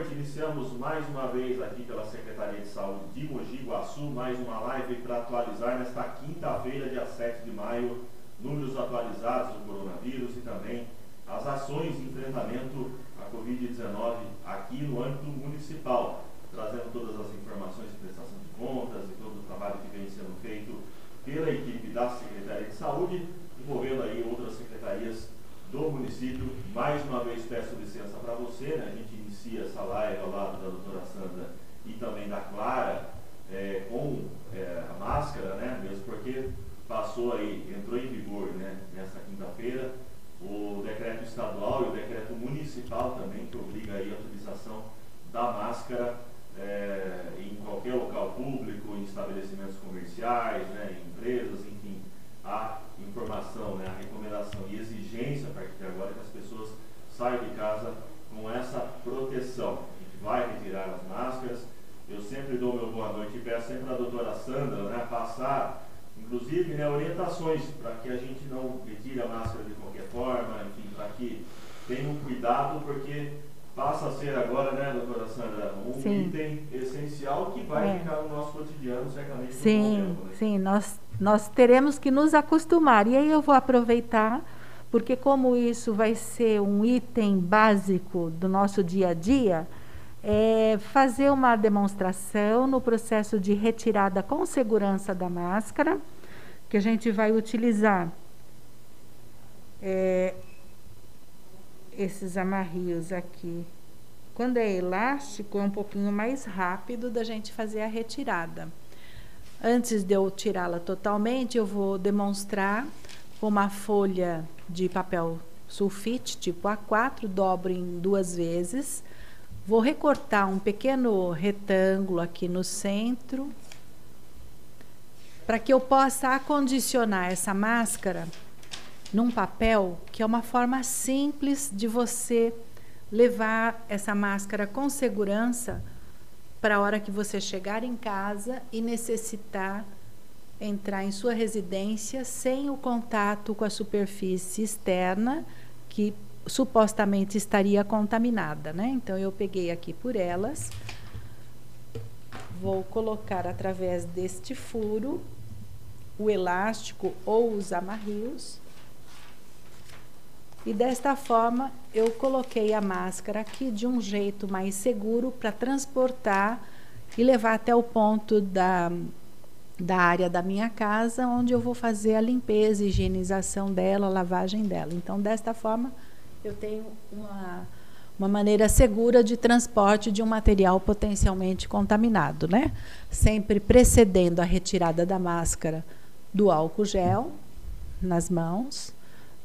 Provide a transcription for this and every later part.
noite. Iniciamos mais uma vez aqui pela Secretaria de Saúde de Mogi Guaçu, mais uma live para atualizar nesta quinta-feira, dia 7 de maio, números atualizados do coronavírus e também as ações de enfrentamento à Covid-19 aqui no âmbito municipal, trazendo todas as informações de prestação de contas e todo o trabalho que vem sendo feito pela equipe da Secretaria de Saúde, envolvendo aí outras secretarias do município. Mais uma vez peço licença para você, né? a gente inicia essa live ao lado da doutora Sandra Clara é, com é, a máscara, né? mesmo porque passou aí, entrou em vigor né? nessa quinta-feira o decreto estadual e o decreto municipal também que obriga aí a utilização da máscara é, em qualquer local público, em estabelecimentos comerciais, né, em empresas, enfim, a informação, né, a recomendação e exigência a partir de agora é que as pessoas saiam de casa com essa proteção. A gente vai retirar as máscaras. Eu sempre dou meu boa noite e peço sempre à doutora Sandra né, passar, inclusive, né, orientações para que a gente não retire a máscara de qualquer forma, enfim, para que tenham cuidado, porque passa a ser agora, né, doutora Sandra, um sim. item essencial que vai é. ficar no nosso cotidiano, certamente. Sim, tempo, né? sim, nós, nós teremos que nos acostumar. E aí eu vou aproveitar, porque como isso vai ser um item básico do nosso dia a dia, é fazer uma demonstração no processo de retirada com segurança da máscara, que a gente vai utilizar é, esses amarrios aqui. Quando é elástico, é um pouquinho mais rápido da gente fazer a retirada. Antes de eu tirá-la totalmente, eu vou demonstrar com uma folha de papel sulfite, tipo A4, dobro em duas vezes. Vou recortar um pequeno retângulo aqui no centro, para que eu possa acondicionar essa máscara num papel, que é uma forma simples de você levar essa máscara com segurança para a hora que você chegar em casa e necessitar entrar em sua residência sem o contato com a superfície externa que supostamente estaria contaminada, né? Então eu peguei aqui por elas, vou colocar através deste furo o elástico ou os amarrios e desta forma eu coloquei a máscara aqui de um jeito mais seguro para transportar e levar até o ponto da, da área da minha casa, onde eu vou fazer a limpeza, higienização dela, lavagem dela. Então, desta forma, eu tenho uma, uma maneira segura de transporte de um material potencialmente contaminado, né? Sempre precedendo a retirada da máscara do álcool gel nas mãos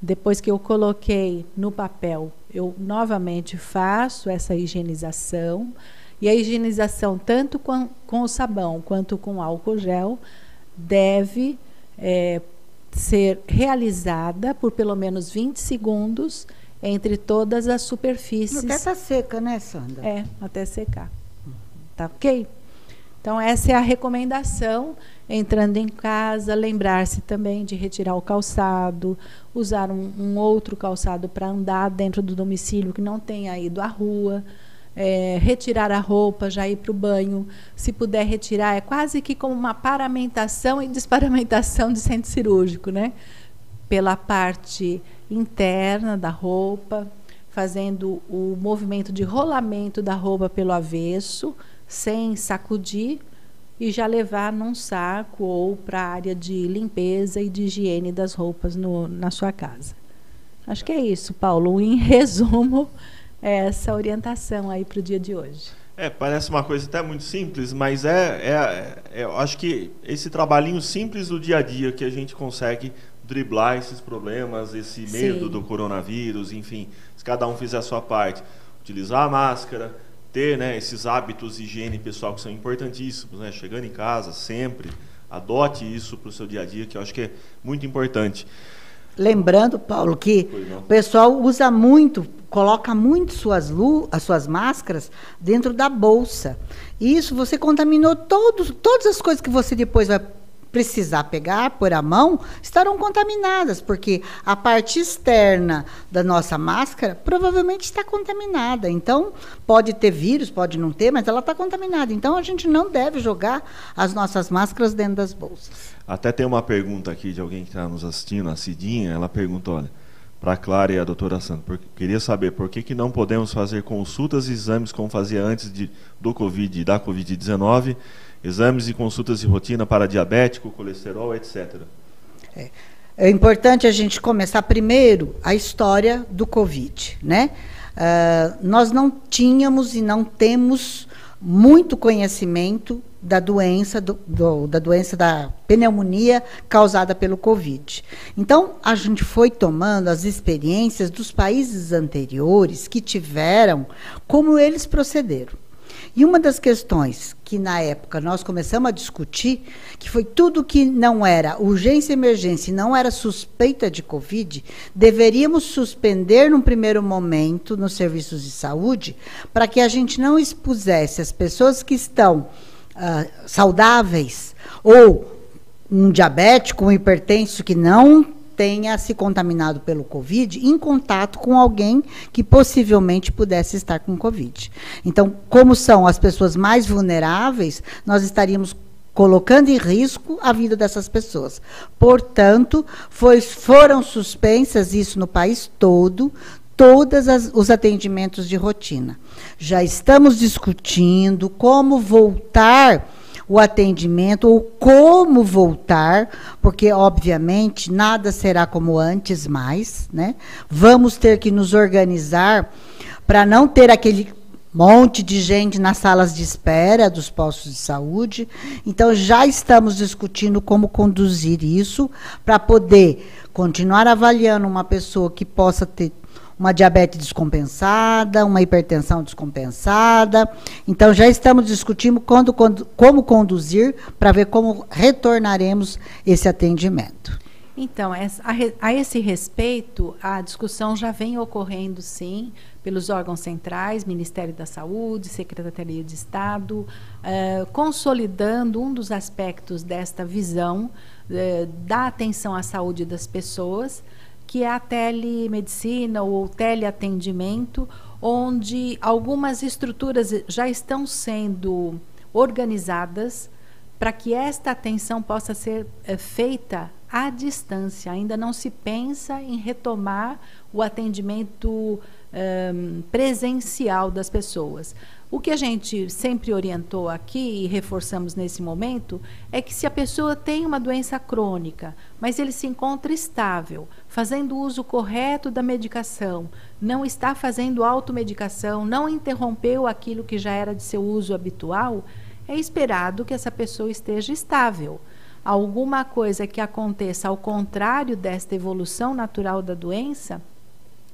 depois que eu coloquei no papel, eu novamente faço essa higienização. E a higienização, tanto com, com o sabão quanto com álcool gel, deve é, ser realizada por pelo menos 20 segundos entre todas as superfícies. Até está seca, né, Sandra? É, até secar. Tá ok? Então, essa é a recomendação entrando em casa, lembrar-se também de retirar o calçado, usar um, um outro calçado para andar dentro do domicílio que não tenha ido à rua, é, retirar a roupa, já ir para o banho, se puder retirar, é quase que como uma paramentação e desparamentação de centro cirúrgico, né? Pela parte interna da roupa, fazendo o movimento de rolamento da roupa pelo avesso, sem sacudir, e já levar num saco ou para a área de limpeza e de higiene das roupas no, na sua casa. Acho que é isso, Paulo. Em resumo, é essa orientação aí para o dia de hoje. É, parece uma coisa até muito simples, mas é, é, é, eu acho que esse trabalhinho simples do dia a dia que a gente consegue driblar esses problemas, esse medo Sim. do coronavírus, enfim, se cada um fizer a sua parte, utilizar a máscara, ter né, esses hábitos de higiene pessoal que são importantíssimos, né? chegando em casa sempre, adote isso para o seu dia a dia, que eu acho que é muito importante. Lembrando, Paulo, que o pessoal usa muito, coloca muito suas lu as suas máscaras dentro da bolsa. E isso você contaminou todos, todas as coisas que você depois vai precisar pegar, pôr a mão, estarão contaminadas, porque a parte externa da nossa máscara provavelmente está contaminada. Então, pode ter vírus, pode não ter, mas ela está contaminada. Então, a gente não deve jogar as nossas máscaras dentro das bolsas. Até tem uma pergunta aqui de alguém que está nos assistindo, a Cidinha, ela pergunta, olha, para a Clara e a doutora Sandra, queria saber por que, que não podemos fazer consultas e exames como fazia antes de, do Covid da Covid-19 exames e consultas de rotina para diabético, colesterol, etc. É, é importante a gente começar primeiro a história do Covid, né? Uh, nós não tínhamos e não temos muito conhecimento da doença do, do, da doença da pneumonia causada pelo Covid. Então a gente foi tomando as experiências dos países anteriores que tiveram, como eles procederam. E uma das questões que na época nós começamos a discutir, que foi tudo que não era urgência e emergência não era suspeita de Covid, deveríamos suspender num primeiro momento nos serviços de saúde, para que a gente não expusesse as pessoas que estão uh, saudáveis ou um diabético, um hipertenso que não tenha se contaminado pelo Covid em contato com alguém que possivelmente pudesse estar com Covid. Então, como são as pessoas mais vulneráveis, nós estaríamos colocando em risco a vida dessas pessoas. Portanto, foi, foram suspensas isso no país todo, todos os atendimentos de rotina. Já estamos discutindo como voltar o atendimento ou como voltar, porque obviamente nada será como antes mais, né? Vamos ter que nos organizar para não ter aquele monte de gente nas salas de espera dos postos de saúde. Então já estamos discutindo como conduzir isso para poder continuar avaliando uma pessoa que possa ter uma diabetes descompensada, uma hipertensão descompensada. Então, já estamos discutindo quando, quando, como conduzir para ver como retornaremos esse atendimento. Então, a, esse respeito, a discussão já vem ocorrendo, sim, pelos órgãos centrais, Ministério da Saúde, Secretaria de Estado, eh, consolidando um dos aspectos desta visão eh, da atenção à saúde das pessoas, que é a telemedicina ou teleatendimento, onde algumas estruturas já estão sendo organizadas para que esta atenção possa ser é, feita à distância. Ainda não se pensa em retomar o atendimento é, presencial das pessoas. O que a gente sempre orientou aqui e reforçamos nesse momento é que se a pessoa tem uma doença crônica, mas ele se encontra estável, fazendo uso correto da medicação, não está fazendo automedicação, não interrompeu aquilo que já era de seu uso habitual, é esperado que essa pessoa esteja estável. Alguma coisa que aconteça ao contrário desta evolução natural da doença,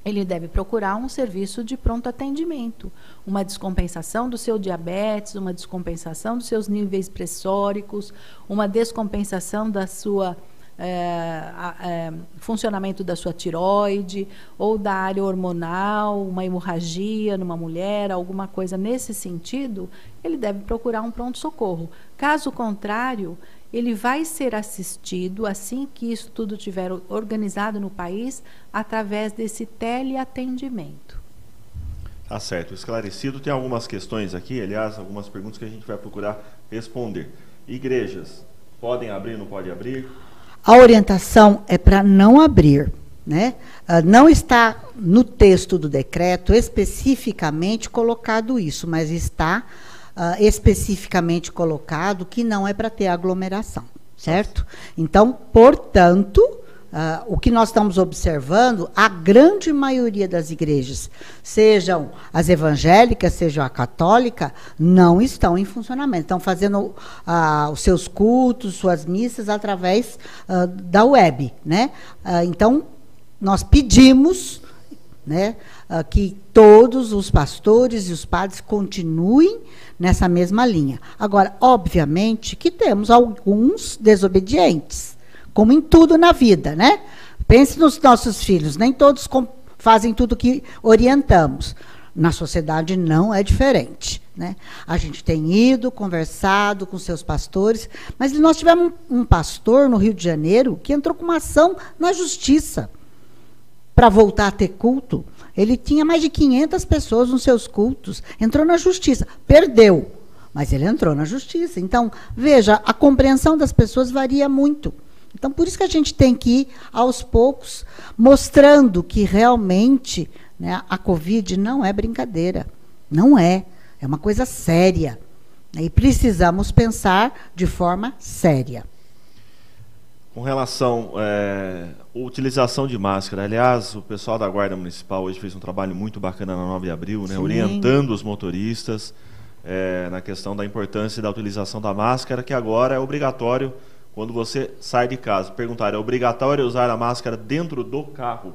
ele deve procurar um serviço de pronto atendimento, uma descompensação do seu diabetes, uma descompensação dos seus níveis pressóricos, uma descompensação da sua é, é, funcionamento da sua tiroide ou da área hormonal, uma hemorragia numa mulher, alguma coisa nesse sentido, ele deve procurar um pronto socorro. Caso contrário, ele vai ser assistido assim que isso tudo estiver organizado no país através desse teleatendimento. Tá certo, esclarecido. Tem algumas questões aqui, aliás, algumas perguntas que a gente vai procurar responder. Igrejas podem abrir, não pode abrir? A orientação é para não abrir. Né? Uh, não está no texto do decreto especificamente colocado isso, mas está uh, especificamente colocado que não é para ter aglomeração, certo? Então, portanto, uh, o que nós estamos observando, a grande maioria das igrejas, sejam as evangélicas, sejam a católica, não estão em funcionamento. Estão fazendo uh, os seus cultos, suas missas através da web, né? então, nós pedimos né, que todos os pastores e os padres continuem nessa mesma linha. Agora, obviamente que temos alguns desobedientes, como em tudo na vida, né? Pense nos nossos filhos, nem todos fazem tudo que orientamos. na sociedade não é diferente. Né? A gente tem ido, conversado com seus pastores, mas nós tivemos um, um pastor no Rio de Janeiro que entrou com uma ação na justiça para voltar a ter culto. Ele tinha mais de 500 pessoas nos seus cultos, entrou na justiça, perdeu, mas ele entrou na justiça. Então, veja, a compreensão das pessoas varia muito. Então, por isso que a gente tem que ir aos poucos mostrando que realmente né, a Covid não é brincadeira. Não é. É uma coisa séria. E precisamos pensar de forma séria. Com relação é, à utilização de máscara, aliás, o pessoal da Guarda Municipal hoje fez um trabalho muito bacana na 9 de abril, né, orientando os motoristas é, na questão da importância da utilização da máscara, que agora é obrigatório quando você sai de casa. Perguntar, é obrigatório usar a máscara dentro do carro?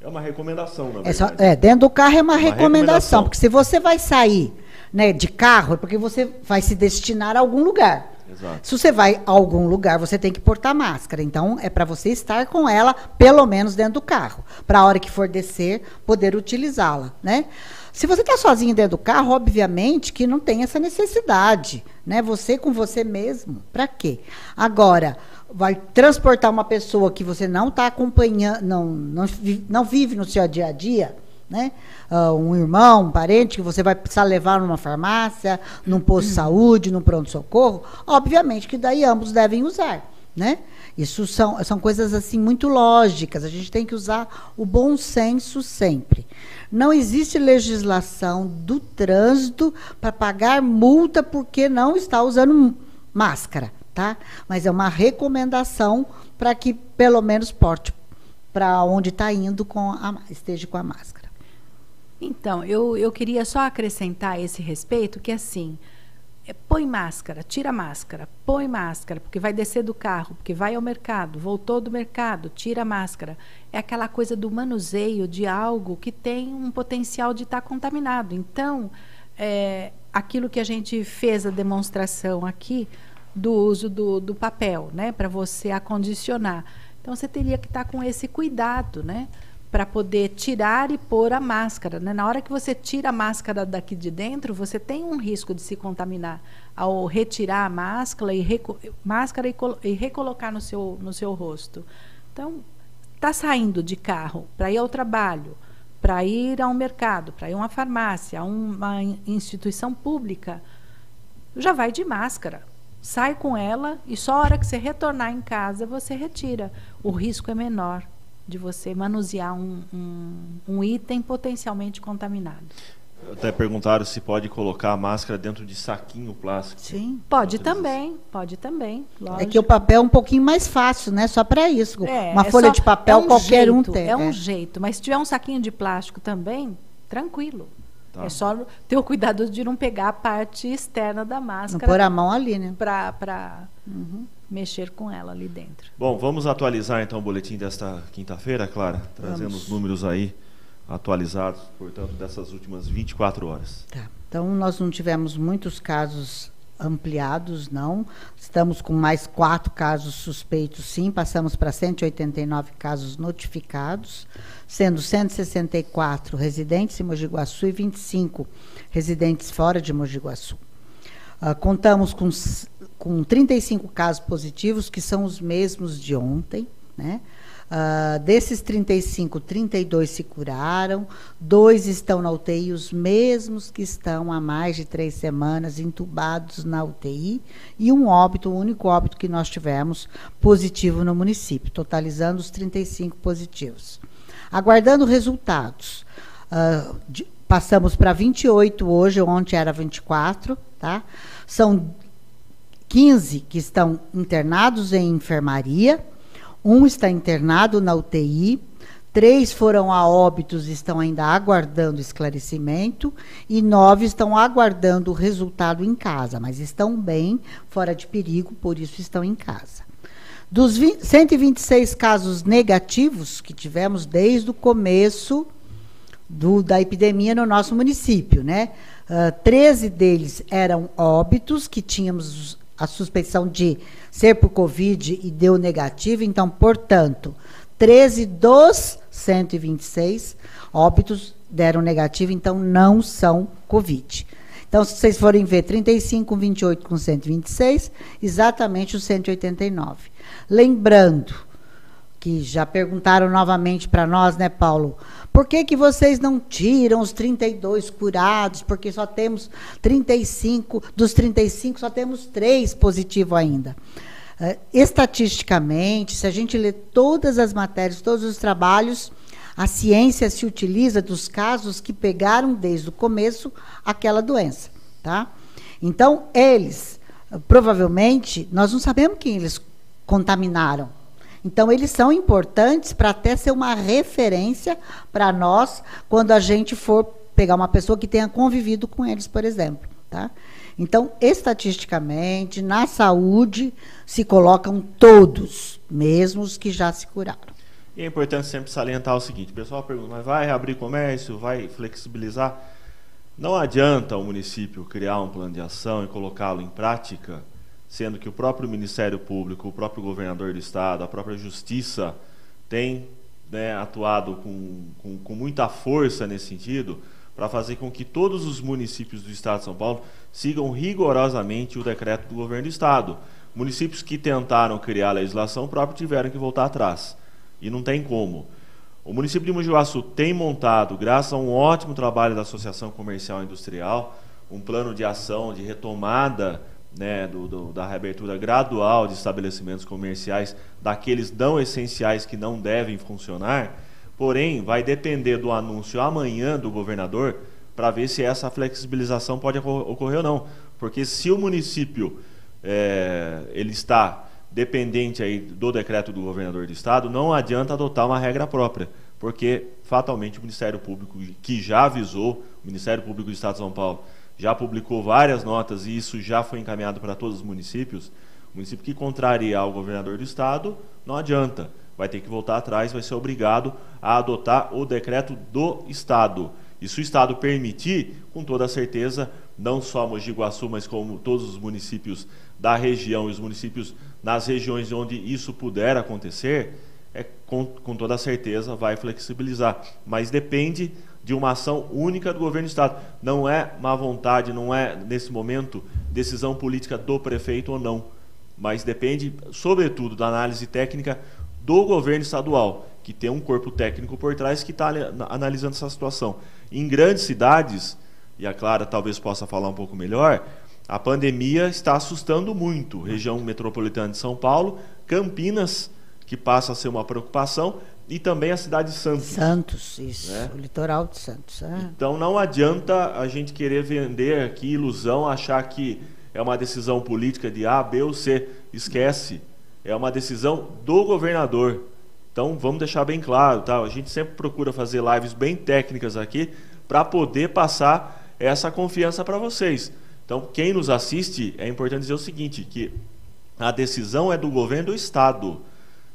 É uma recomendação, na é, só, é dentro do carro é uma, uma recomendação, recomendação, porque se você vai sair né, de carro, é porque você vai se destinar a algum lugar. Exato. Se você vai a algum lugar, você tem que portar máscara. Então, é para você estar com ela, pelo menos dentro do carro. Para a hora que for descer, poder utilizá-la. Né? Se você está sozinho dentro do carro, obviamente que não tem essa necessidade, né? Você com você mesmo, para quê? Agora, vai transportar uma pessoa que você não está acompanhando, não, não, não vive no seu dia a dia, né? Uh, um irmão, um parente que você vai precisar levar numa farmácia, num posto de saúde, num pronto-socorro, obviamente que daí ambos devem usar, né? Isso são, são coisas assim muito lógicas. A gente tem que usar o bom senso sempre. Não existe legislação do trânsito para pagar multa porque não está usando máscara, tá? Mas é uma recomendação para que pelo menos porte para onde está indo com a, esteja com a máscara. Então, eu, eu queria só acrescentar esse respeito que assim, é, põe máscara, tira máscara, põe máscara, porque vai descer do carro, porque vai ao mercado, voltou do mercado, tira máscara. É aquela coisa do manuseio de algo que tem um potencial de estar tá contaminado. Então, é, aquilo que a gente fez a demonstração aqui do uso do, do papel, né, para você acondicionar. Então, você teria que estar tá com esse cuidado, né? Para poder tirar e pôr a máscara. Né? Na hora que você tira a máscara daqui de dentro, você tem um risco de se contaminar ao retirar a máscara e, reco máscara e, e recolocar no seu, no seu rosto. Então, está saindo de carro para ir ao trabalho, para ir ao mercado, para ir a uma farmácia, a uma instituição pública, já vai de máscara. Sai com ela e só a hora que você retornar em casa você retira. O risco é menor de você manusear um, um, um item potencialmente contaminado. Até perguntaram se pode colocar a máscara dentro de saquinho plástico. Sim, pode também, pode também. Lógico. É que o papel é um pouquinho mais fácil, né? Só para isso. É, Uma é folha só, de papel é um qualquer jeito, um tem. É um é. jeito, mas se tiver um saquinho de plástico também, tranquilo. Tá. É só ter o cuidado de não pegar a parte externa da máscara. Não pôr a mão ali, né? Para uhum mexer com ela ali dentro. Bom, vamos atualizar então o boletim desta quinta-feira, Clara, trazendo vamos. os números aí atualizados, portanto, dessas últimas 24 horas. Tá. Então, nós não tivemos muitos casos ampliados, não. Estamos com mais quatro casos suspeitos, sim. Passamos para 189 casos notificados, sendo 164 residentes em Mogi Guaçu e 25 residentes fora de Mogi Guaçu. Uh, contamos com com 35 casos positivos, que são os mesmos de ontem. Né? Uh, desses 35, 32 se curaram, dois estão na UTI, os mesmos que estão há mais de três semanas entubados na UTI, e um óbito, o único óbito que nós tivemos positivo no município, totalizando os 35 positivos. Aguardando resultados. Uh, de, passamos para 28 hoje, ontem era 24, tá? São 15 que estão internados em enfermaria, um está internado na UTI, três foram a óbitos e estão ainda aguardando esclarecimento, e nove estão aguardando o resultado em casa, mas estão bem, fora de perigo, por isso estão em casa. Dos 20, 126 casos negativos que tivemos desde o começo do, da epidemia no nosso município, né? Uh, ah, 13 deles eram óbitos, que tínhamos a suspeição de ser por Covid e deu negativo, então, portanto, 13 dos 126 óbitos deram negativo, então não são Covid. Então, se vocês forem ver 35 com 28 com 126, exatamente os 189. Lembrando que já perguntaram novamente para nós, né, Paulo? Por que, que vocês não tiram os 32 curados? Porque só temos 35, dos 35 só temos 3 positivos ainda. Uh, estatisticamente, se a gente ler todas as matérias, todos os trabalhos, a ciência se utiliza dos casos que pegaram desde o começo aquela doença, tá? Então, eles, provavelmente, nós não sabemos quem eles contaminaram. Então, eles são importantes para até ser uma referência para nós quando a gente for pegar uma pessoa que tenha convivido com eles, por exemplo. Tá? Então, estatisticamente, na saúde, se colocam todos, mesmo os que já se curaram. E é importante sempre salientar o seguinte: o pessoal pergunta, mas vai reabrir comércio, vai flexibilizar? Não adianta o município criar um plano de ação e colocá-lo em prática, sendo que o próprio Ministério Público, o próprio governador do Estado, a própria Justiça tem né, atuado com, com, com muita força nesse sentido para fazer com que todos os municípios do Estado de São Paulo sigam rigorosamente o decreto do governo do Estado. Municípios que tentaram criar a legislação própria tiveram que voltar atrás. E não tem como. O município de Mogi Guaçu tem montado, graças a um ótimo trabalho da Associação Comercial e Industrial, um plano de ação de retomada né, do, do, da reabertura gradual de estabelecimentos comerciais, daqueles não essenciais que não devem funcionar. Porém, vai depender do anúncio amanhã do governador para ver se essa flexibilização pode ocorrer ou não. Porque se o município é, ele está dependente aí do decreto do governador do estado, não adianta adotar uma regra própria, porque fatalmente o Ministério Público, que já avisou, o Ministério Público do Estado de São Paulo já publicou várias notas e isso já foi encaminhado para todos os municípios, o município que contrariar o governador do estado, não adianta, vai ter que voltar atrás, vai ser obrigado a adotar o decreto do estado. E se o estado permitir, com toda certeza, não só Mogi Guaçu, mas como todos os municípios da região e os municípios nas regiões onde isso puder acontecer, é, com, com toda certeza vai flexibilizar. Mas depende de uma ação única do governo do Estado. Não é má vontade, não é, nesse momento, decisão política do prefeito ou não. Mas depende, sobretudo, da análise técnica do governo estadual, que tem um corpo técnico por trás que está analisando essa situação. Em grandes cidades, e a Clara talvez possa falar um pouco melhor, a pandemia está assustando muito. Região metropolitana de São Paulo, Campinas, que passa a ser uma preocupação, e também a cidade de Santos. Santos, isso. Né? O litoral de Santos. É. Então não adianta a gente querer vender aqui ilusão, achar que é uma decisão política de A, B ou C. Esquece. É uma decisão do governador. Então vamos deixar bem claro, tá? A gente sempre procura fazer lives bem técnicas aqui para poder passar essa confiança para vocês. Então, quem nos assiste, é importante dizer o seguinte, que a decisão é do governo do estado.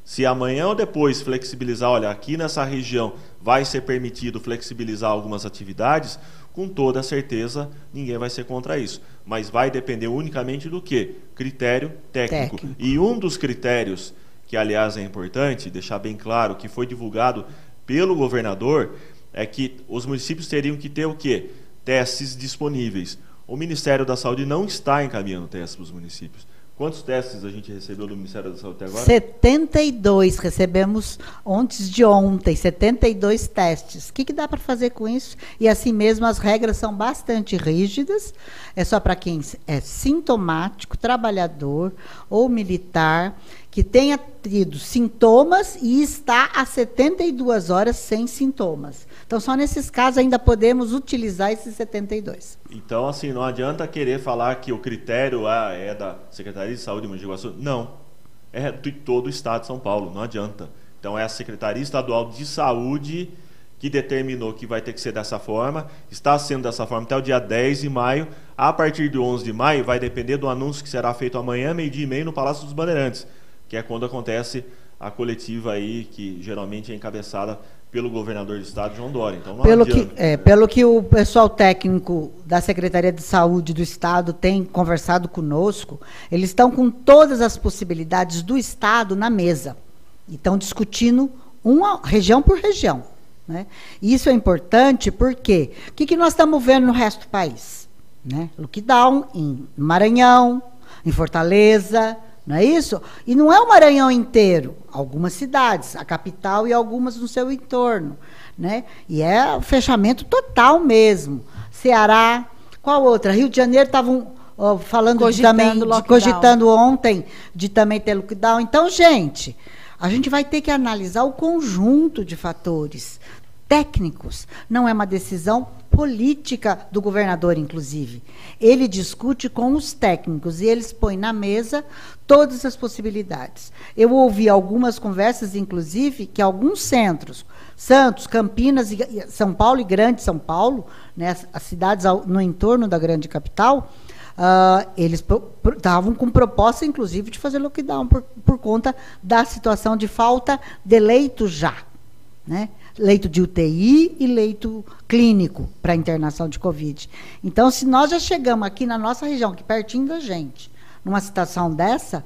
Se amanhã ou depois flexibilizar, olha, aqui nessa região vai ser permitido flexibilizar algumas atividades, com toda certeza ninguém vai ser contra isso. Mas vai depender unicamente do que? Critério técnico. técnico. E um dos critérios, que aliás é importante, deixar bem claro, que foi divulgado pelo governador, é que os municípios teriam que ter o quê? Testes disponíveis. O Ministério da Saúde não está encaminhando testes para os municípios. Quantos testes a gente recebeu do Ministério da Saúde até agora? 72 recebemos antes de ontem, 72 testes. O que, que dá para fazer com isso? E assim mesmo as regras são bastante rígidas. É só para quem é sintomático, trabalhador ou militar que tenha tido sintomas e está há 72 horas sem sintomas. Então, só nesses casos ainda podemos utilizar esses 72. Então, assim, não adianta querer falar que o critério ah, é da Secretaria de Saúde de Mogi Guaçu. Não. É de todo o Estado de São Paulo, não adianta. Então, é a Secretaria Estadual de Saúde que determinou que vai ter que ser dessa forma, está sendo dessa forma até o dia 10 de maio. A partir de 11 de maio, vai depender do anúncio que será feito amanhã, meio-dia e meio, no Palácio dos Bandeirantes, que é quando acontece a coletiva aí, que geralmente é encabeçada pelo governador do estado, João Dória. Então, pelo, que, é, pelo que o pessoal técnico da Secretaria de Saúde do Estado tem conversado conosco, eles estão com todas as possibilidades do Estado na mesa. E estão discutindo uma região por região. Né? Isso é importante porque o que, que nós estamos vendo no resto do país? Né? Lockdown em Maranhão, em Fortaleza, não é isso? E não é o Maranhão inteiro, algumas cidades, a capital e algumas no seu entorno. Né? E é fechamento total mesmo. Ceará, qual outra? Rio de Janeiro estavam falando cogitando de também, de, cogitando ontem de também ter lockdown. Então, gente, a gente vai ter que analisar o conjunto de fatores técnicos. Não é uma decisão política do governador, inclusive. Ele discute com os técnicos e eles põem na mesa todas as possibilidades. Eu ouvi algumas conversas, inclusive, que alguns centros, Santos, Campinas, São Paulo e Grande São Paulo, né, as cidades no entorno da grande capital, uh, eles estavam com proposta, inclusive, de fazer lockdown por, por conta da situação de falta de leito já. Né? Leito de UTI e leito clínico para internação de Covid. Então, se nós já chegamos aqui na nossa região, aqui pertinho da gente, numa situação dessa,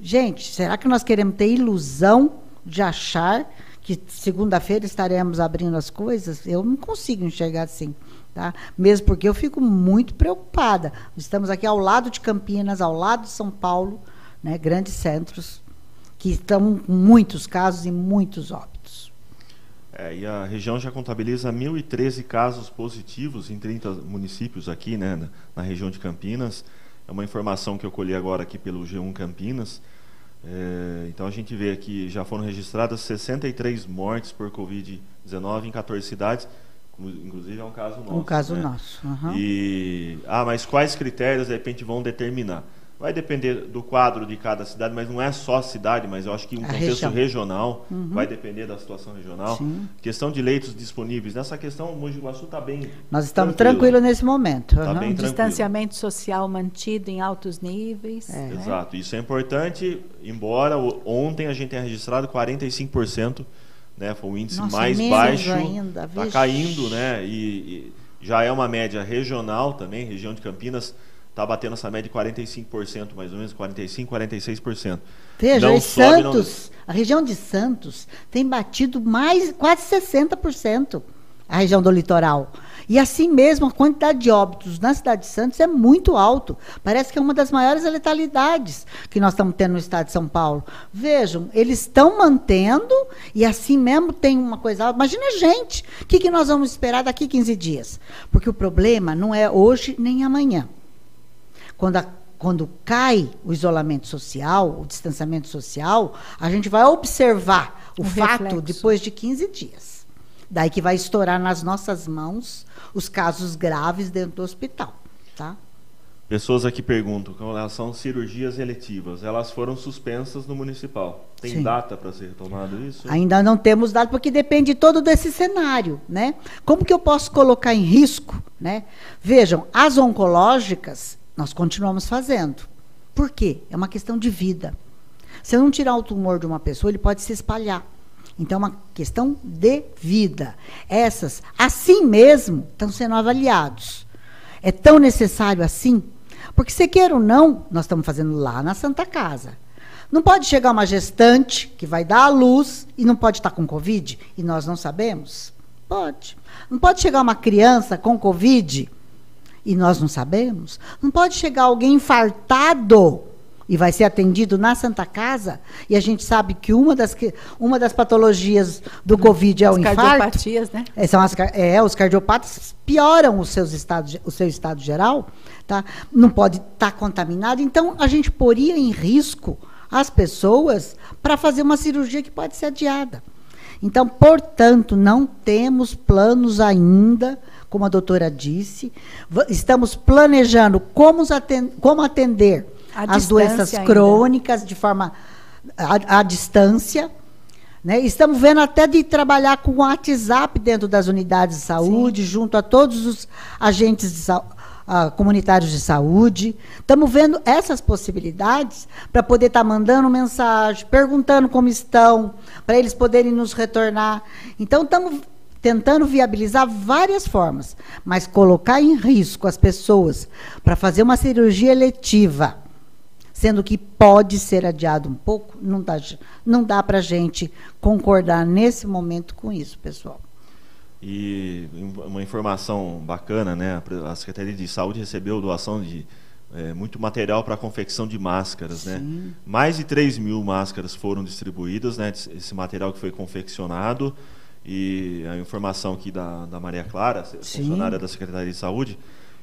gente, será que nós queremos ter ilusão de achar que segunda-feira estaremos abrindo as coisas? Eu não consigo enxergar assim. Tá? Mesmo porque eu fico muito preocupada. Estamos aqui ao lado de Campinas, ao lado de São Paulo, né, grandes centros que estão com muitos casos e muitos óbitos. É, e a região já contabiliza 1.013 casos positivos em 30 municípios aqui, né, na, na, região de Campinas. É uma informação que eu colhi agora aqui pelo G1 Campinas. É, então a gente vê que já foram registradas 63 mortes por Covid-19 em 14 cidades. Inclusive é um caso nosso. Um caso né? nosso. Uhum. E, ah, mas quais critérios de repente vão determinar? Vai depender do quadro de cada cidade, mas não é só a cidade, mas eu acho que um a contexto região. regional uhum. vai depender da situação regional. Sim. Questão de leitos disponíveis. Nessa questão, o Mogi Guaçu está bem. Nós estamos tranquilos nesse momento. Tá uhum. Distanciamento social mantido em altos níveis. É. Exato. Isso é importante, embora ontem a gente tenha registrado 45%, né? Foi o índice Nossa, mais baixo. Está caindo, né? E, e já é uma média regional também, região de Campinas está batendo essa média de 45%, mais ou menos, 45%, 46%. Veja, não Santos, não... a região de Santos tem batido mais, quase 60%, a região do litoral. E assim mesmo, a quantidade de óbitos na cidade de Santos é muito alto. Parece que é uma das maiores letalidades que nós estamos tendo no estado de São Paulo. Vejam, eles estão mantendo e assim mesmo tem uma coisa alta. Imagina a gente, o que, que nós vamos esperar daqui 15 dias? Porque o problema não é hoje nem amanhã. Quando, a, quando cai o isolamento social, o distanciamento social, a gente vai observar o, o fato reflexo. depois de 15 dias. Daí que vai estourar nas nossas mãos os casos graves dentro do hospital. Tá? Pessoas aqui perguntam com relação às cirurgias eletivas. Elas foram suspensas no municipal. Tem Sim. data para ser retomado isso? Ainda não temos data, porque depende todo desse cenário. Né? Como que eu posso colocar em risco? Né? Vejam, as oncológicas, nós continuamos fazendo. Por quê? É uma questão de vida. Se eu não tirar o tumor de uma pessoa, ele pode se espalhar. Então, é uma questão de vida. Essas, assim mesmo, estão sendo avaliados. É tão necessário assim? Porque, se quer ou não, nós estamos fazendo lá na Santa Casa. Não pode chegar uma gestante que vai dar à luz e não pode estar com Covid e nós não sabemos? Pode. Não pode chegar uma criança com Covid e nós não sabemos? Não pode chegar alguém infartado e vai ser atendido na Santa Casa e a gente sabe que uma das, uma das patologias do Covid é o as infarto. Cardiopatias, né? É, são as, é, os cardiopatas pioram os seus estados, o seu estado geral, tá? Não pode estar tá contaminado, então a gente poria em risco as pessoas para fazer uma cirurgia que pode ser adiada. Então, portanto, não temos planos ainda como a doutora disse. Estamos planejando como atender, como atender as doenças ainda. crônicas de forma à, à distância. Né? Estamos vendo até de trabalhar com o WhatsApp dentro das unidades de saúde, Sim. junto a todos os agentes de uh, comunitários de saúde. Estamos vendo essas possibilidades para poder estar tá mandando mensagem, perguntando como estão, para eles poderem nos retornar. Então, estamos tentando viabilizar várias formas, mas colocar em risco as pessoas para fazer uma cirurgia eletiva sendo que pode ser adiado um pouco, não dá, não dá para a gente concordar nesse momento com isso, pessoal. E uma informação bacana, né? A Secretaria de Saúde recebeu doação de é, muito material para a confecção de máscaras, né? Sim. né? Mais de 3 mil máscaras foram distribuídas, né? Esse material que foi confeccionado e a informação aqui da, da Maria Clara, Sim. funcionária da Secretaria de Saúde.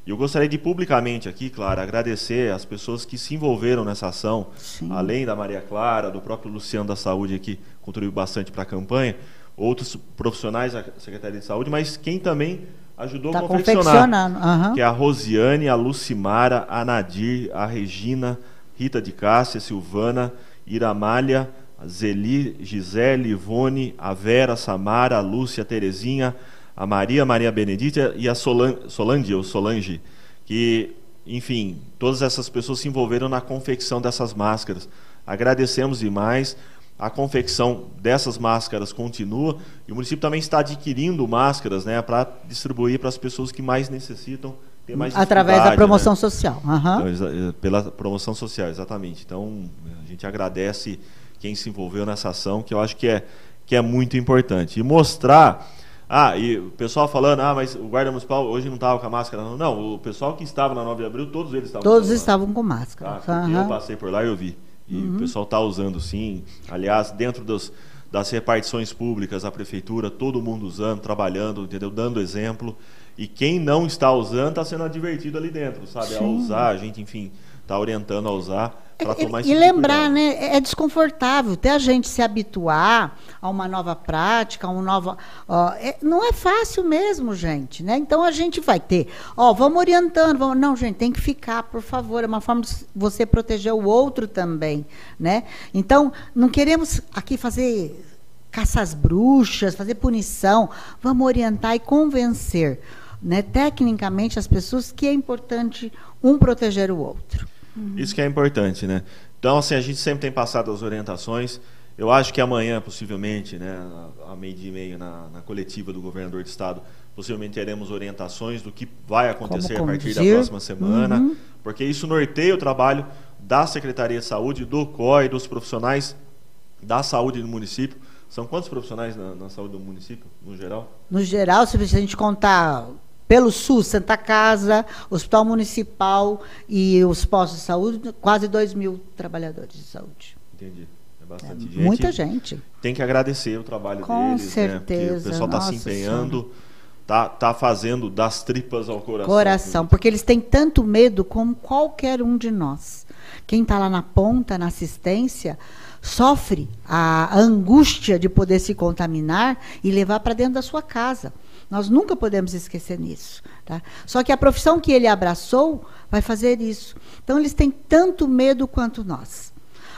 E eu gostaria de publicamente aqui, Clara, agradecer as pessoas que se envolveram nessa ação, Sim. além da Maria Clara, do próprio Luciano da Saúde que contribuiu bastante para a campanha outros profissionais da Secretaria de Saúde, mas quem também ajudou tá a confeccionar, uhum. que é a Rosiane, a Lucimara, a Nadir, a Regina, Rita de Cássia, Silvana, Iramália, a Zeli, Gisele, Ivone, a Vera, a Samara, a Lúcia, a Terezinha, a Maria, a Maria Benedita e a Solan, Solange, ou Solange, que, enfim, todas essas pessoas se envolveram na confecção dessas máscaras. Agradecemos demais. A confecção dessas máscaras continua e o município também está adquirindo máscaras né, para distribuir para as pessoas que mais necessitam. Ter mais Através da promoção né? social. Uhum. Então, pela promoção social, exatamente. Então, a gente agradece quem se envolveu nessa ação, que eu acho que é, que é muito importante. E mostrar. Ah, e o pessoal falando, ah, mas o guarda municipal hoje não estava com a máscara. Não, não o pessoal que estava na 9 de abril, todos eles estavam Todos com estavam com máscara. Ah, uhum. Eu passei por lá e eu vi. E uhum. o pessoal está usando sim. Aliás, dentro dos, das repartições públicas, a prefeitura, todo mundo usando, trabalhando, entendeu? Dando exemplo. E quem não está usando está sendo advertido ali dentro, sabe? Sim. A usar, a gente, enfim, está orientando a usar para tomar esse E tipo lembrar, né? É, é desconfortável até a gente se habituar a uma nova prática, a uma nova. Ó, é, não é fácil mesmo, gente, né? Então a gente vai ter. Ó, vamos orientando. Vamos, não, gente, tem que ficar, por favor. É uma forma de você proteger o outro também, né? Então, não queremos aqui fazer caça às bruxas, fazer punição. Vamos orientar e convencer. Né, tecnicamente as pessoas que é importante um proteger o outro. Uhum. Isso que é importante, né? Então, assim, a gente sempre tem passado as orientações. Eu acho que amanhã, possivelmente, né, a meio-dia e meio, na, na, coletiva do governador de estado, possivelmente teremos orientações do que vai acontecer a partir da próxima semana, uhum. porque isso norteia o trabalho da Secretaria de Saúde, do COI, dos profissionais da saúde do município. São quantos profissionais na, na saúde do município, no geral? No geral, se a gente contar pelo SUS, Santa Casa, Hospital Municipal e os postos de saúde, quase 2 mil trabalhadores de saúde. Entendi. É bastante é, gente. Muita gente. Tem que agradecer o trabalho Com deles, certeza. Né? Porque o pessoal está se empenhando, está tá fazendo das tripas ao coração. Coração, porque eles têm tanto medo como qualquer um de nós. Quem está lá na ponta, na assistência, sofre a angústia de poder se contaminar e levar para dentro da sua casa. Nós nunca podemos esquecer nisso. Tá? Só que a profissão que ele abraçou vai fazer isso. Então, eles têm tanto medo quanto nós.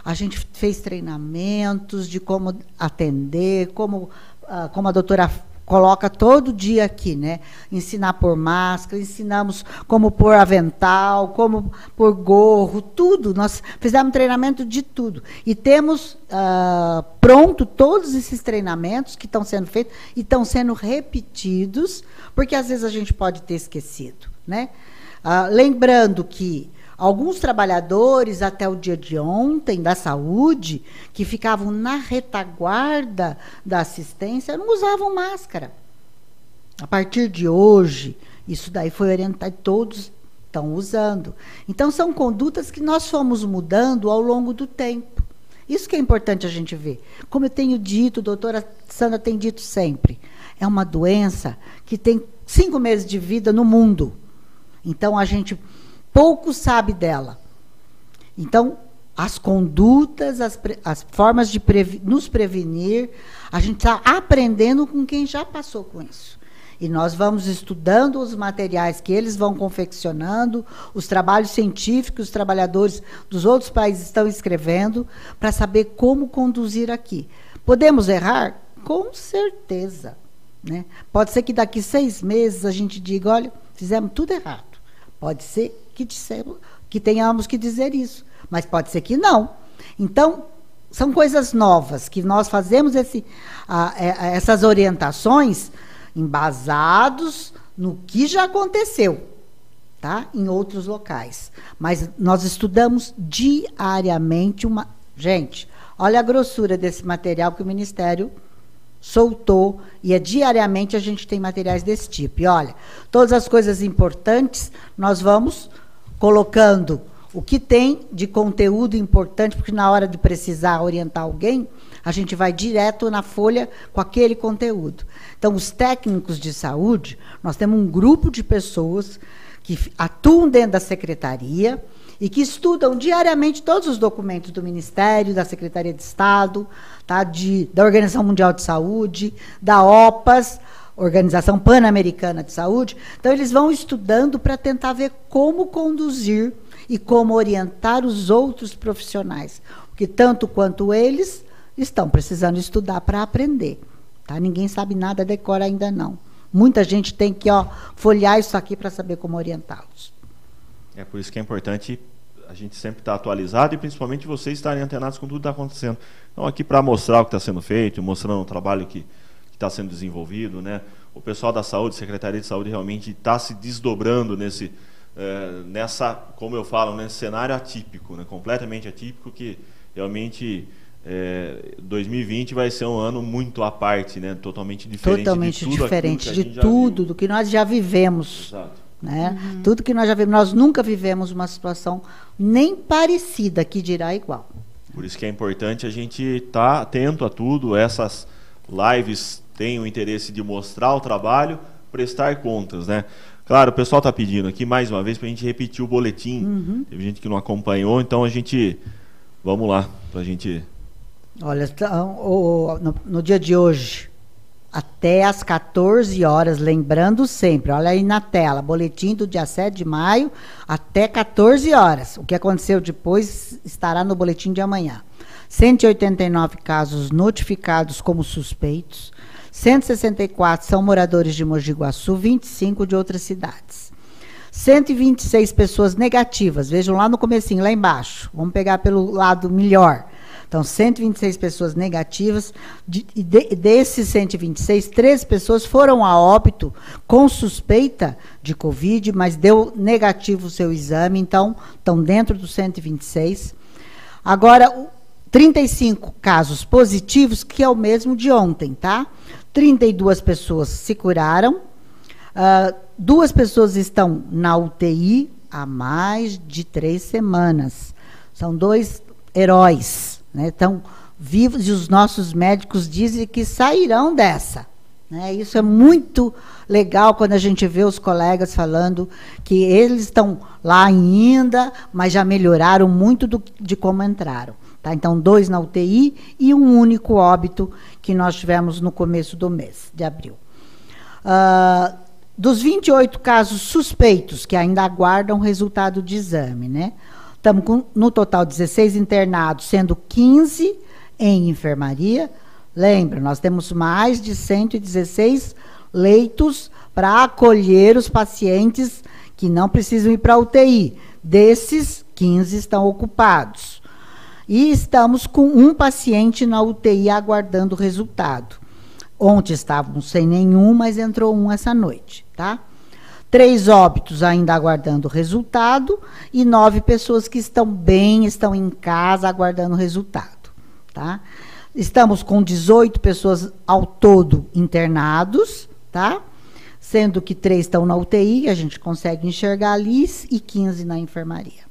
A gente fez treinamentos de como atender, como, uh, como a doutora coloca todo dia aqui, né? Ensinar por máscara, ensinamos como pôr avental, como pôr gorro, tudo. Nós fizemos treinamento de tudo. E temos uh, pronto todos esses treinamentos que estão sendo feitos e estão sendo repetidos, porque às vezes a gente pode ter esquecido, né? Uh, lembrando que Alguns trabalhadores, até o dia de ontem, da saúde, que ficavam na retaguarda da assistência, não usavam máscara. A partir de hoje, isso daí foi orientado, todos estão usando. Então, são condutas que nós fomos mudando ao longo do tempo. Isso que é importante a gente ver. Como eu tenho dito, a doutora Sandra tem dito sempre, é uma doença que tem cinco meses de vida no mundo. Então, a gente pouco sabe dela. Então, as condutas, as, as formas de previ nos prevenir, a gente está aprendendo com quem já passou com isso. E nós vamos estudando os materiais que eles vão confeccionando, os trabalhos científicos, os trabalhadores dos outros países estão escrevendo, para saber como conduzir aqui. Podemos errar? Com certeza. Né? Pode ser que daqui seis meses a gente diga: olha, fizemos tudo errado. Pode ser que, dissemos, que tenhamos que dizer isso, mas pode ser que não. Então, são coisas novas que nós fazemos esse, é, essas orientações embasados no que já aconteceu. tá? Em outros locais. Mas nós estudamos diariamente uma. Gente, olha a grossura desse material que o Ministério soltou e é diariamente a gente tem materiais desse tipo. E olha, todas as coisas importantes nós vamos colocando o que tem de conteúdo importante, porque na hora de precisar orientar alguém, a gente vai direto na folha com aquele conteúdo. Então, os técnicos de saúde, nós temos um grupo de pessoas que atuam dentro da secretaria e que estudam diariamente todos os documentos do Ministério, da Secretaria de Estado, tá, de, da Organização Mundial de Saúde, da OPAS, Organização Pan-Americana de Saúde. Então, eles vão estudando para tentar ver como conduzir e como orientar os outros profissionais. Porque tanto quanto eles, estão precisando estudar para aprender. Tá? Ninguém sabe nada, decora ainda não. Muita gente tem que ó, folhear isso aqui para saber como orientá-los. É por isso que é importante a gente sempre estar tá atualizado e principalmente vocês estarem antenados com tudo que está acontecendo. Então, aqui para mostrar o que está sendo feito, mostrando o trabalho que está sendo desenvolvido, né? O pessoal da saúde, Secretaria de Saúde, realmente está se desdobrando nesse, é, nessa, como eu falo, nesse cenário atípico, né? completamente atípico, que realmente é, 2020 vai ser um ano muito à parte, né? Totalmente diferente Totalmente de tudo diferente de tudo do que nós já vivemos. Exato. Né? Uhum. Tudo que nós já vivemos, nós nunca vivemos uma situação nem parecida, que dirá igual. Por isso que é importante a gente estar tá atento a tudo. Essas lives têm o interesse de mostrar o trabalho, prestar contas, né? Claro, o pessoal está pedindo aqui mais uma vez para a gente repetir o boletim. Uhum. Teve gente que não acompanhou, então a gente. Vamos lá, para a gente Olha, tá, no, no, dia de hoje, até às 14 horas, lembrando sempre, olha aí na tela, boletim do dia 7 de maio, até 14 horas. O que aconteceu depois estará no boletim de amanhã. 189 casos notificados como suspeitos, 164 são moradores de Mogi Guaçu, 25 de outras cidades. 126 pessoas negativas, vejam lá no comecinho, lá embaixo. Vamos pegar pelo lado melhor. Então, 126 pessoas negativas. De, de, desses 126, três pessoas foram a óbito com suspeita de Covid, mas deu negativo o seu exame, então estão dentro dos 126. Agora, 35 casos positivos, que é o mesmo de ontem, tá? 32 pessoas se curaram, uh, duas pessoas estão na UTI há mais de três semanas. São dois heróis né, estão vivos e os nossos médicos dizem que sairão dessa. Né? Isso é muito legal quando a gente vê os colegas falando que eles estão lá ainda, mas já melhoraram muito do, de como entraram. Tá? Então, dois na UTI e um único óbito que nós tivemos no começo do mês de abril. Uh, dos 28 casos suspeitos que ainda aguardam resultado de exame, né? Estamos com, no total, 16 internados, sendo 15 em enfermaria. Lembra, nós temos mais de 116 leitos para acolher os pacientes que não precisam ir para a UTI. Desses, 15 estão ocupados. E estamos com um paciente na UTI aguardando o resultado. Ontem estavam sem nenhum, mas entrou um essa noite, tá? Três óbitos ainda aguardando o resultado e nove pessoas que estão bem, estão em casa aguardando o resultado. Tá? Estamos com 18 pessoas ao todo internados, tá? Sendo que três estão na UTI, a gente consegue enxergar ali, e 15 na enfermaria.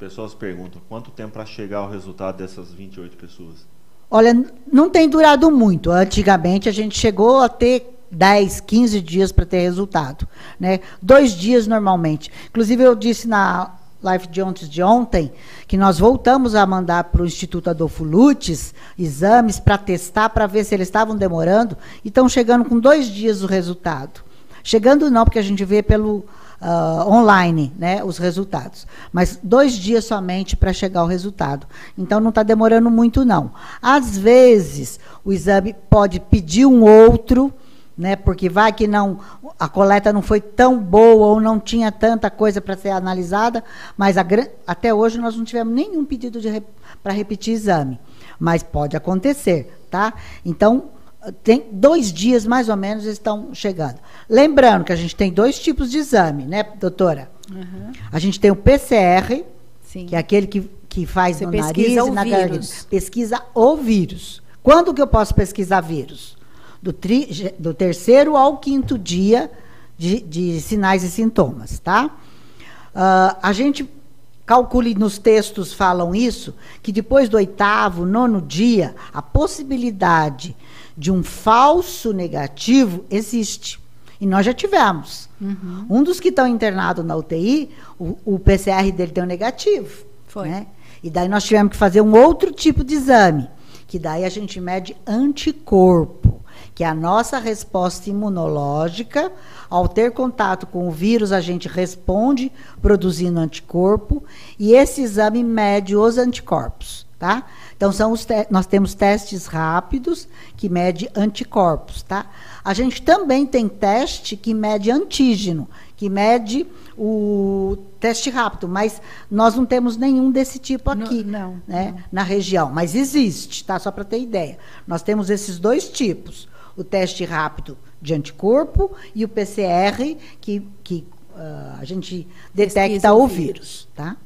As pessoas perguntam quanto tempo para chegar ao resultado dessas 28 pessoas? Olha, não tem durado muito. Antigamente a gente chegou a ter 10, 15 dias para ter resultado. Né? Dois dias normalmente. Inclusive, eu disse na live de ontem, de ontem que nós voltamos a mandar para o Instituto Adolfo Lutz exames para testar, para ver se eles estavam demorando, e estão chegando com dois dias o resultado. Chegando não, porque a gente vê pelo uh, online né, os resultados. Mas dois dias somente para chegar o resultado. Então não está demorando muito, não. Às vezes, o exame pode pedir um outro né? Porque vai que não a coleta não foi tão boa ou não tinha tanta coisa para ser analisada, mas a, até hoje nós não tivemos nenhum pedido para repetir exame, mas pode acontecer, tá? Então tem dois dias mais ou menos estão chegando. Lembrando que a gente tem dois tipos de exame, né, doutora? Uhum. A gente tem o PCR, Sim. que é aquele que, que faz Você no nariz e na garganta. Pesquisa o vírus. Quando que eu posso pesquisar vírus? Do, tri- do terceiro ao quinto dia de, de sinais e sintomas, tá? Ah, a gente calcule nos textos falam isso, que depois do oitavo, nono dia, a possibilidade de um falso negativo existe. E nós já tivemos. Um dos que estão internados na UTI, o, o PCR dele deu negativo. Foi. né? E daí nós tivemos que fazer um outro tipo de exame, que daí a gente mede anticorpo, que é a nossa resposta imunológica. Ao ter contato com o vírus, a gente responde produzindo anticorpo, e esse exame mede os anticorpos, tá? Então são os te- nós temos testes rápidos que mede anticorpos, tá? A gente também tem teste que mede antígeno, que mede o teste rápido, mas nós não temos nenhum desse tipo Não- aqui, não, né, na região, mas existe, tá? Só para ter ideia. Nós temos esses dois tipos: o teste rápido de anticorpo e o PCR que, que ah, a gente detecta Pesquisa o vírus. tá?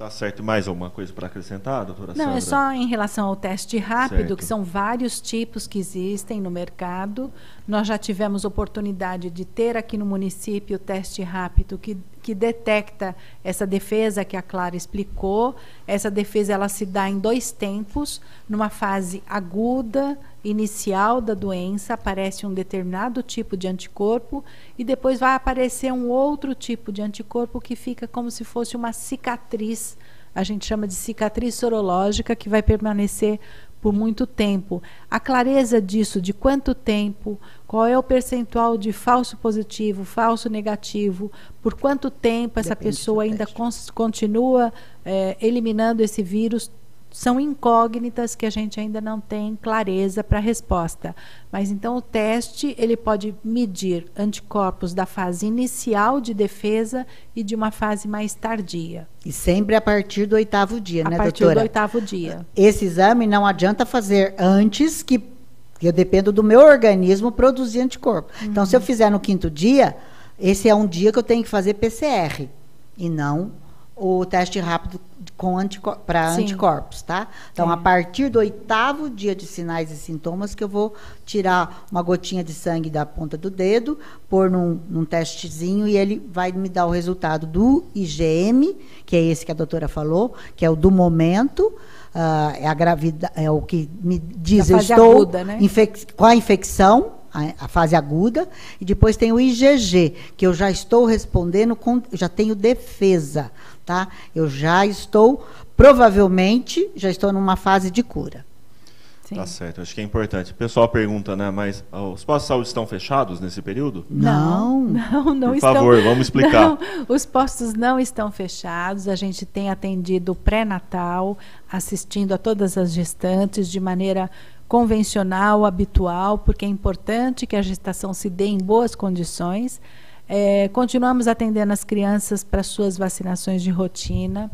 Tá certo. Mais alguma coisa para acrescentar, doutora Não, Sandra? é só em relação ao teste rápido, Certo. que são vários tipos que existem no mercado. Nós já tivemos oportunidade de ter aqui no município o teste rápido que, que detecta essa defesa que a Clara explicou. Essa defesa ela se dá em dois tempos, numa fase aguda, inicial da doença, aparece um determinado tipo de anticorpo e depois vai aparecer um outro tipo de anticorpo que fica como se fosse uma cicatriz a gente chama de cicatriz sorológica, que vai permanecer por muito tempo. A clareza disso, de quanto tempo, qual é o percentual de falso positivo, falso negativo, por quanto tempo essa Depende pessoa ainda continua eh, eliminando esse vírus, são incógnitas que a gente ainda não tem clareza para a resposta. Mas então o teste ele pode medir anticorpos da fase inicial de defesa e de uma fase mais tardia, E sempre a partir do oitavo dia, a né, partir doutora? do oitavo dia. Esse exame não adianta fazer antes que eu dependo do meu organismo produzir anticorpo. Então, se eu fizer no quinto dia, esse é um dia que eu tenho que fazer PCR e não o teste rápido com anticor para Sim. anticorpos, tá? Então, É. a partir do oitavo dia de sinais e sintomas que eu vou tirar uma gotinha de sangue da ponta do dedo, pôr num, num testezinho e ele vai me dar o resultado do IgM, que é esse que a doutora falou, que é o do momento, ah, é a gravidade, é o que me diz eu estou aguda, né? com a infecção, a, a fase aguda, e depois tem o IgG, que eu já estou respondendo com, já tenho defesa, tá? Eu já estou, provavelmente, já estou numa fase de cura. Sim. Tá certo, acho que é importante. O pessoal pergunta, né, mas os postos de saúde estão fechados nesse período? Não. não, não Por estão. favor, vamos explicar. Não, os postos não estão fechados. A gente tem atendido o pré-natal, assistindo a todas as gestantes de maneira convencional, habitual, porque é importante que a gestação se dê em boas condições. É, continuamos atendendo as crianças para suas vacinações de rotina.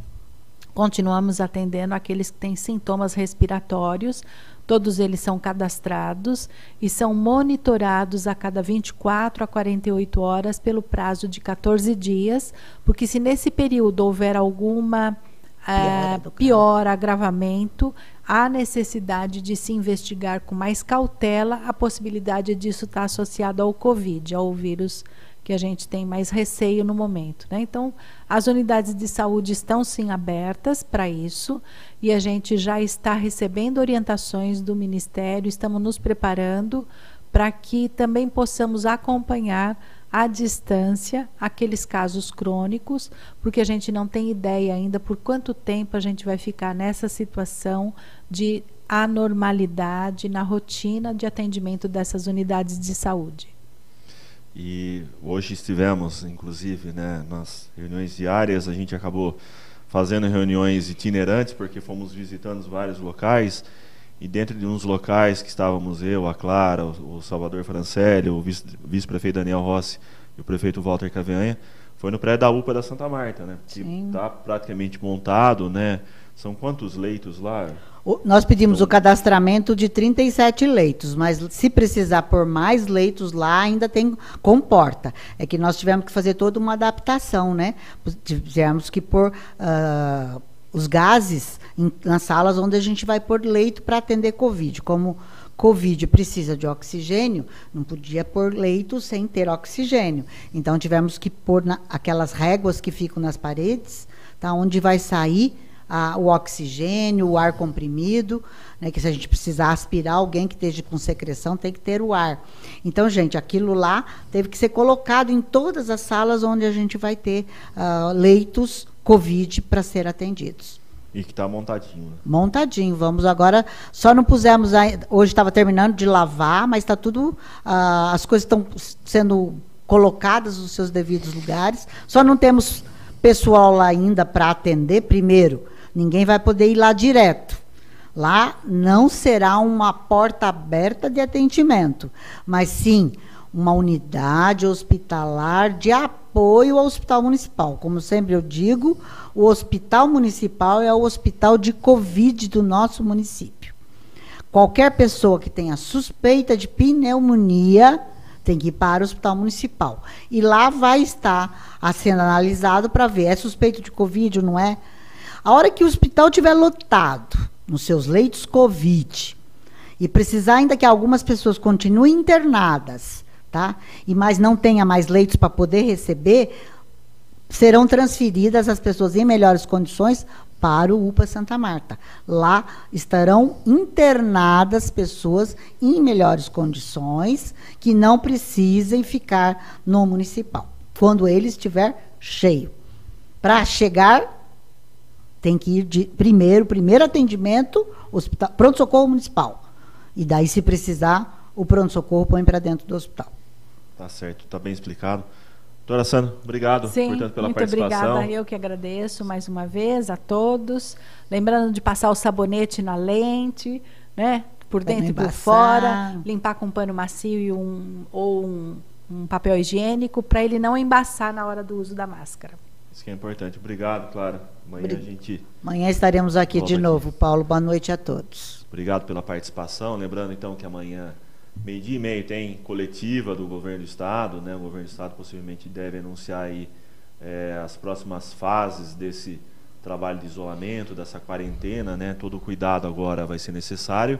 Continuamos atendendo aqueles que têm sintomas respiratórios. Todos eles são cadastrados e são monitorados a cada 24 a 48 horas pelo prazo de 14 dias, porque se nesse período houver alguma Piora ah, do caso. pior agravamento, há necessidade de se investigar com mais cautela a possibilidade disso estar associado ao Covid, ao vírus que a gente tem mais receio no momento. Né? Então, as unidades de saúde estão sim abertas para isso e a gente já está recebendo orientações do Ministério, estamos nos preparando para que também possamos acompanhar à distância aqueles casos crônicos, porque a gente não tem ideia ainda por quanto tempo a gente vai ficar nessa situação de anormalidade na rotina de atendimento dessas unidades de saúde. E hoje estivemos, inclusive, né, nas reuniões diárias, a gente acabou fazendo reuniões itinerantes, porque fomos visitando vários locais, e dentro de uns locais que estávamos eu, a Clara, o, o Salvador Francelli, o vice- vice-prefeito Daniel Rossi e o prefeito Walter Cavianha, foi no prédio da UPA da Santa Marta, né? Que está praticamente montado, né? São quantos leitos lá? O, nós pedimos o cadastramento de 37 leitos, mas se precisar por mais leitos lá, ainda tem comporta. É que nós tivemos que fazer toda uma adaptação, né? Tivemos que pôr uh, os gases em, nas salas onde a gente vai pôr leito para atender Covid. Como Covid precisa de oxigênio, não podia pôr leito sem ter oxigênio. Então tivemos que pôr na, aquelas réguas que ficam nas paredes, tá, onde vai sair a, o oxigênio, o ar comprimido, né, que se a gente precisar aspirar alguém que esteja com secreção, tem que ter o ar. Então, gente, aquilo lá teve que ser colocado em todas as salas onde a gente vai ter uh, leitos COVID para ser atendidos. E que está montadinho. Né? Montadinho. Vamos agora. Só não pusemos. Hoje estava terminando de lavar, mas está tudo. Uh, as coisas estão sendo colocadas nos seus devidos lugares. Só não temos pessoal lá ainda para atender primeiro Ninguém vai poder ir lá direto. Lá não será uma porta aberta de atendimento, mas sim uma unidade hospitalar de apoio ao hospital municipal. Como sempre eu digo, o hospital municipal é o hospital de Covid do nosso município. Qualquer pessoa que tenha suspeita de pneumonia tem que ir para o hospital municipal. E lá vai estar sendo analisado para ver, é suspeito de Covid ou não é? A hora que o hospital estiver lotado, nos seus leitos Covid, e precisar ainda que algumas pessoas continuem internadas, tá? E mais não tenha mais leitos para poder receber, serão transferidas as pessoas em melhores condições para o UPA Santa Marta. Lá estarão internadas pessoas em melhores condições que não precisem ficar no municipal, quando ele estiver cheio. Para chegar tem que ir de primeiro, primeiro atendimento, pronto-socorro municipal. E daí, se precisar, o pronto-socorro põe para dentro do hospital. Tá certo, tá bem explicado. Doutora Sandra, obrigado, Sim, portanto, pela muito participação. obrigada. Eu que agradeço mais uma vez a todos. Lembrando de passar o sabonete na lente, né? Por dentro e por fora. Limpar com um pano macio e um, ou um, um papel higiênico para ele não embaçar na hora do uso da máscara. Isso que é importante. Obrigado, Clara. Amanhã a gente. Amanhã estaremos aqui de novo, aqui. Paulo. Boa noite a todos. Obrigado pela participação. Lembrando então que amanhã, meio-dia e meio, tem coletiva do governo do estado. Né? O governo do estado possivelmente deve anunciar aí é, as próximas fases desse trabalho de isolamento, dessa quarentena, né? Todo cuidado agora vai ser necessário.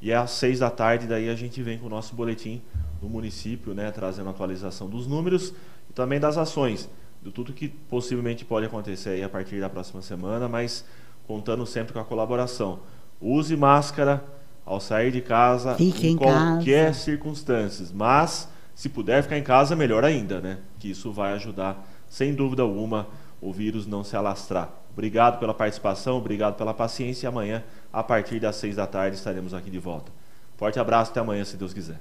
E às seis da tarde daí a gente vem com o nosso boletim do município, né? Trazendo atualização dos números e também das ações de tudo que possivelmente pode acontecer aí a partir da próxima semana, mas contando sempre com a colaboração. Use máscara ao sair de casa Fique em, em qualquer casa. circunstância, mas se puder ficar em casa, melhor ainda, né? Que isso vai ajudar, sem dúvida alguma, o vírus não se alastrar. Obrigado pela participação, obrigado pela paciência e amanhã, a partir das seis da tarde, estaremos aqui de volta. Forte abraço, até amanhã, se Deus quiser.